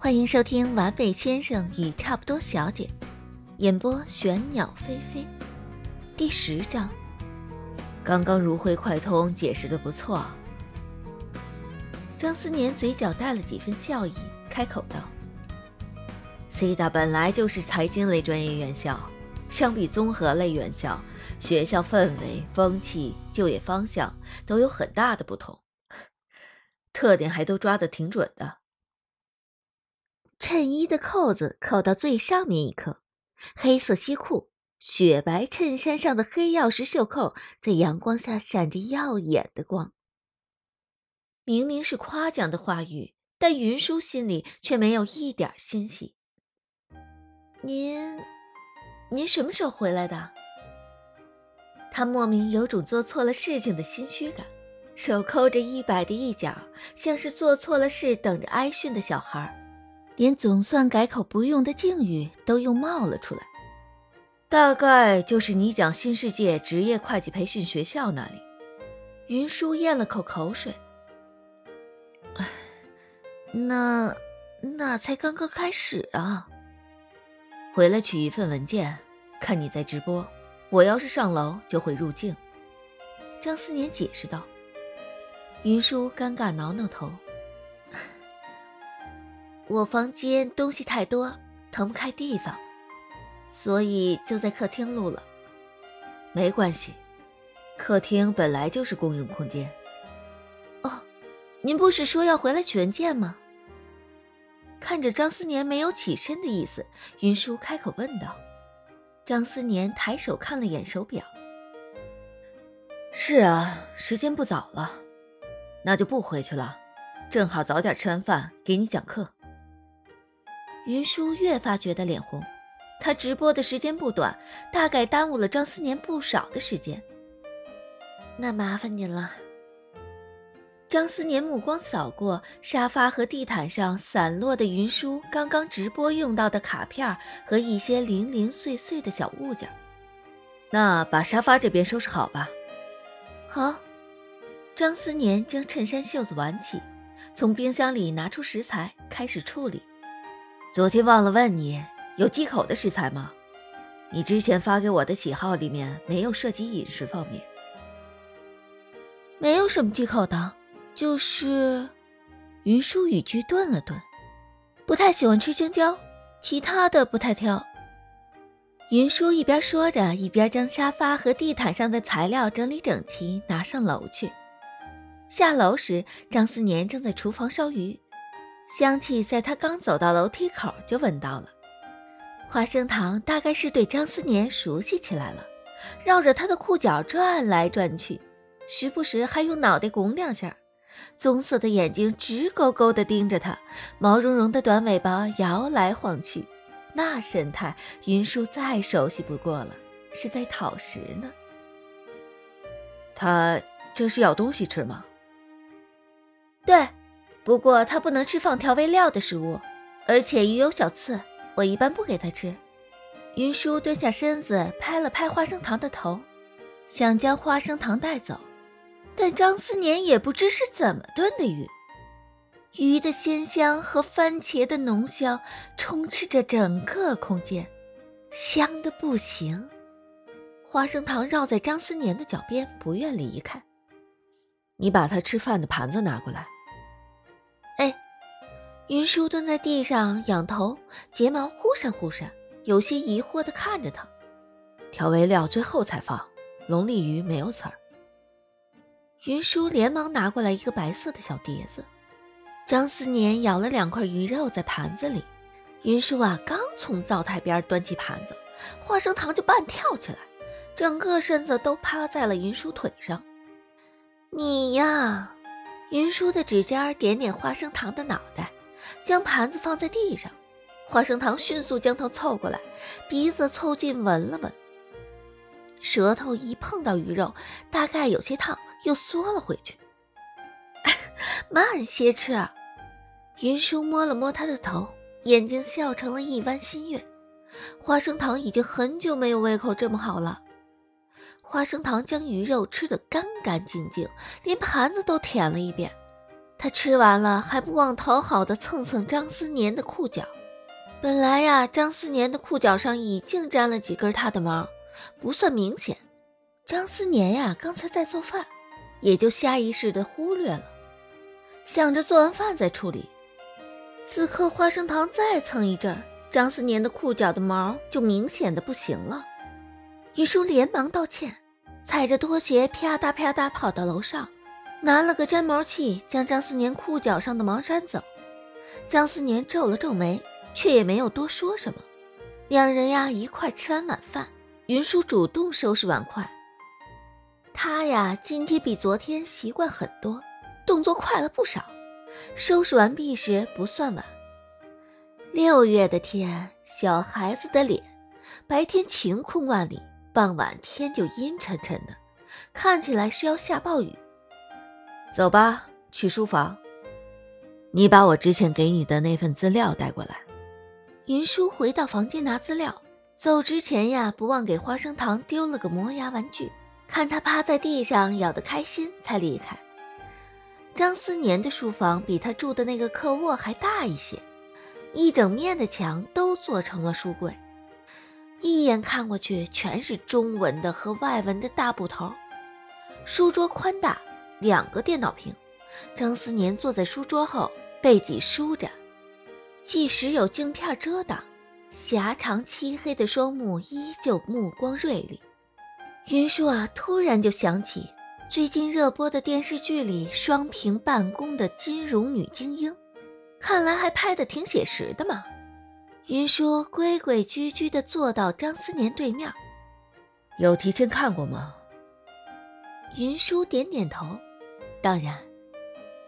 欢迎收听《完美先生与差不多小姐》，演播玄鸟飞飞，第十章。刚刚如辉快通解释的不错。张思年嘴角带了几分笑意，开口道：“C 大本来就是财经类专业院校，相比综合类院校，学校氛围、风气、就业方向都有很大的不同，特点还都抓得挺准的。”衬衣的扣子扣到最上面一颗，黑色西裤，雪白衬衫上的黑曜石袖扣在阳光下闪着耀眼的光。明明是夸奖的话语，但云舒心里却没有一点欣喜。您，您什么时候回来的？他莫名有种做错了事情的心虚感，手抠着衣摆的一角，像是做错了事等着挨训的小孩。连总算改口不用的敬语都又冒了出来，大概就是你讲新世界职业会计培训学校那里。云舒咽了口口水，唉，那那才刚刚开始啊。回来取一份文件，看你在直播，我要是上楼就会入镜。张思年解释道。云舒尴尬挠挠头。我房间东西太多，腾不开地方，所以就在客厅录了。没关系，客厅本来就是公用空间。哦，您不是说要回来取文件吗？看着张思年没有起身的意思，云舒开口问道。张思年抬手看了眼手表。是啊，时间不早了，那就不回去了，正好早点吃完饭给你讲课。云舒越发觉得脸红，他直播的时间不短，大概耽误了张思年不少的时间。那麻烦您了。张思年目光扫过沙发和地毯上散落的云舒刚刚直播用到的卡片和一些零零碎碎的小物件，那把沙发这边收拾好吧。好。张思年将衬衫袖子挽起，从冰箱里拿出食材，开始处理。昨天忘了问你，有忌口的食材吗？你之前发给我的喜好里面没有涉及饮食方面。没有什么忌口的，就是云舒语句顿了顿，不太喜欢吃青椒，其他的不太挑。云舒一边说着，一边将沙发和地毯上的材料整理整齐，拿上楼去。下楼时，张思年正在厨房烧鱼。香气在他刚走到楼梯口就闻到了，花生糖大概是对张思年熟悉起来了，绕着他的裤脚转来转去，时不时还用脑袋拱两下，棕色的眼睛直勾勾地盯着他，毛茸茸的短尾巴摇来晃去，那神态云舒再熟悉不过了，是在讨食呢。他这是要东西吃吗？对。不过他不能吃放调味料的食物，而且鱼有小刺，我一般不给他吃。云舒蹲下身子，拍了拍花生糖的头，想将花生糖带走，但张思年也不知是怎么炖的鱼，鱼的鲜香和番茄的浓香充斥着整个空间，香的不行。花生糖绕在张思年的脚边，不愿离开。你把他吃饭的盘子拿过来。云舒蹲在地上仰头，睫毛忽闪忽闪，有些疑惑地看着他。调味料最后才放，龙利鱼没有刺儿。云舒连忙拿过来一个白色的小碟子。张思年舀了两块鱼肉在盘子里。云舒啊，刚从灶台边端起盘子，花生糖就半跳起来，整个身子都趴在了云舒腿上。你呀，云舒的指尖点点花生糖的脑袋。将盘子放在地上，花生糖迅速将头凑过来，鼻子凑近闻了闻，舌头一碰到鱼肉，大概有些烫，又缩了回去。慢些吃。云舒摸了摸他的头，眼睛笑成了一弯新月。花生糖已经很久没有胃口这么好了。花生糖将鱼肉吃得干干净净，连盘子都舔了一遍。他吃完了还不忘讨好的蹭蹭张思年的裤脚。本来呀，张思年的裤脚上已经沾了几根他的毛，不算明显。张思年呀，刚才在做饭，也就下意识的忽略了，想着做完饭再处理。此刻花生糖再蹭一阵，张思年的裤脚的毛就明显的不行了。于叔连忙道歉，踩着拖鞋啪嗒啪嗒跑到楼上，拿了个粘毛器将张思年裤脚上的毛粘走。张思年皱了皱眉。却也没有多说什么，两人呀一块吃完晚饭，云舒主动收拾碗筷。他呀今天比昨天习惯很多，动作快了不少。收拾完毕时不算晚。六月的天，小孩子的脸，白天晴空万里，傍晚天就阴沉沉的，看起来是要下暴雨。走吧，去书房。你把我之前给你的那份资料带过来。云舒回到房间拿资料，走之前呀，不忘给花生糖丢了个磨牙玩具。看他趴在地上咬得开心，才离开。张思年的书房比他住的那个客卧还大一些，一整面的墙都做成了书柜，一眼看过去全是中文的和外文的大部头。书桌宽大，两个电脑屏。张思年坐在书桌后，背脊舒着。即使有镜片遮挡，狭长漆黑的双目依旧目光锐利。云舒啊，突然就想起最近热播的电视剧里双屏办公的金融女精英，看来还拍的挺写实的嘛。云舒规规矩矩地坐到张思年对面，有提前看过吗？云舒点点头，当然，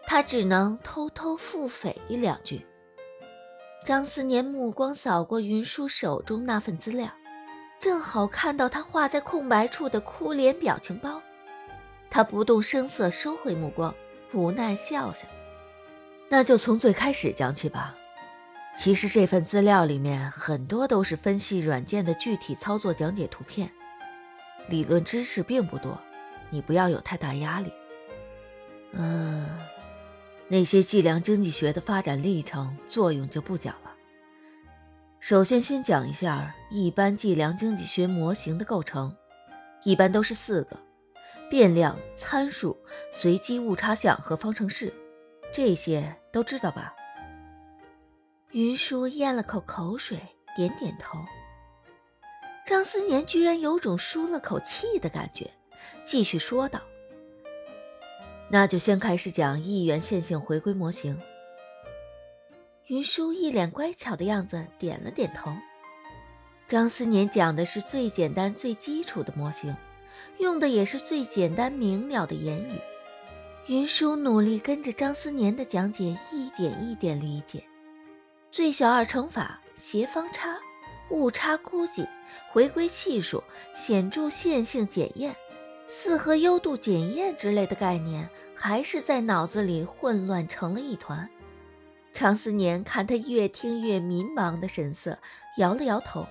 他只能偷偷腹诽一两句。张思年目光扫过云舒手中那份资料，正好看到他画在空白处的哭脸表情包。他不动声色收回目光，无奈笑笑：“那就从最开始讲起吧。其实这份资料里面很多都是分析软件的具体操作讲解图片，理论知识并不多，你不要有太大压力。嗯。”那些计量经济学的发展历程作用就不讲了。首先，先讲一下一般计量经济学模型的构成，一般都是四个：变量、参数、随机误差项和方程式。这些都知道吧？云舒咽了口口水，点点头。张思年居然有种舒了口气的感觉，继续说道。那就先开始讲一元线性回归模型。云舒一脸乖巧的样子，点了点头。张思年讲的是最简单、最基础的模型，用的也是最简单明了的言语。云舒努力跟着张思年的讲解，一点一点理解。最小二乘法、斜方差、误差估计、回归系数、显著线性检验、四合优度检验之类的概念。还是在脑子里混乱成了一团。常思年看他越听越迷茫的神色，摇了摇头，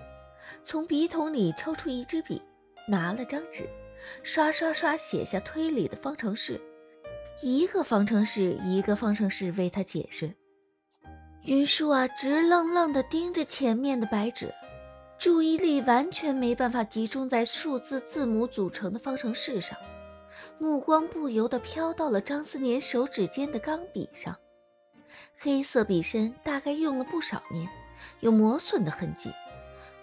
从笔筒里抽出一支笔，拿了张纸，刷刷刷写下推理的方程式，一个方程式一个方程式为他解释。云舒啊，直愣愣地盯着前面的白纸，注意力完全没办法集中在数字字母组成的方程式上。目光不由得飘到了张思年手指间的钢笔上，黑色笔身大概用了不少年，有磨损的痕迹，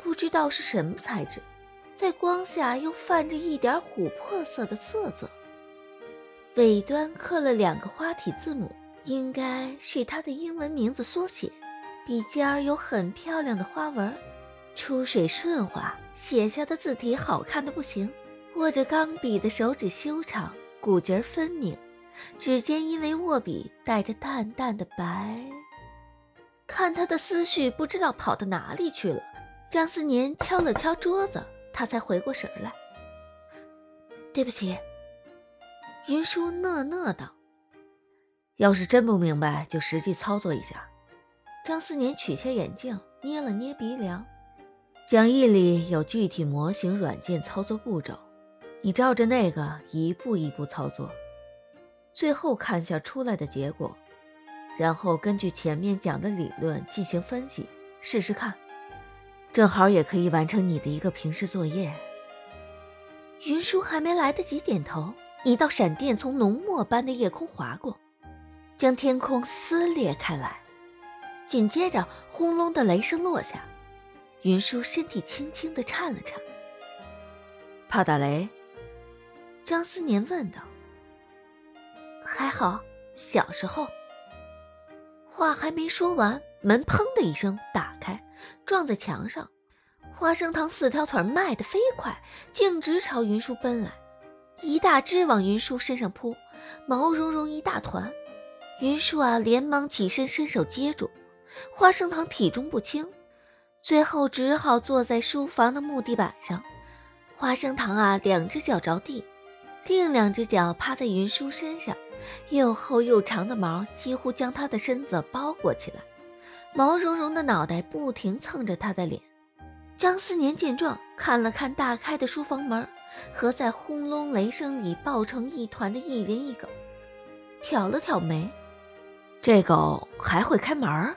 不知道是什么材质，在光下又泛着一点琥珀色的色泽。尾端刻了两个花体字母，应该是他的英文名字缩写。笔尖儿有很漂亮的花纹，出水顺滑，写下的字体好看的不行。握着钢笔的手指修长，骨节分明，指尖因为握笔带着淡淡的白。看他的思绪不知道跑到哪里去了。张思年敲了敲桌子，他才回过神来。对不起，云舒讷讷道：“要是真不明白，就实际操作一下。”张思年取下眼镜，捏了捏鼻梁。讲义里有具体模型软件操作步骤。你照着那个一步一步操作，最后看下出来的结果然后根据前面讲的理论进行分析，试试看，正好也可以完成你的一个平时作业。云舒还没来得及点头，一道闪电从浓墨般的夜空划过，将天空撕裂开来。紧接着，轰隆的雷声落下，云舒身体轻轻的颤了颤。怕打雷？张思年问道。还好，小时候。话还没说完，门砰的一声打开，撞在墙上。花生糖四条腿迈得飞快，径直朝云舒奔来，一大只往云舒身上扑，毛茸茸一大团。云舒啊，连忙起身伸手接住。花生糖体重不轻，最后只好坐在书房的木地板上。花生糖啊，两只脚着地，另两只脚趴在云舒身上，又厚又长的毛几乎将他的身子包裹起来，毛茸茸的脑袋不停蹭着他的脸。张思年见状，看了看大开的书房门和在轰隆雷声里抱成一团的一人一狗，挑了挑眉：“这狗还会开门？”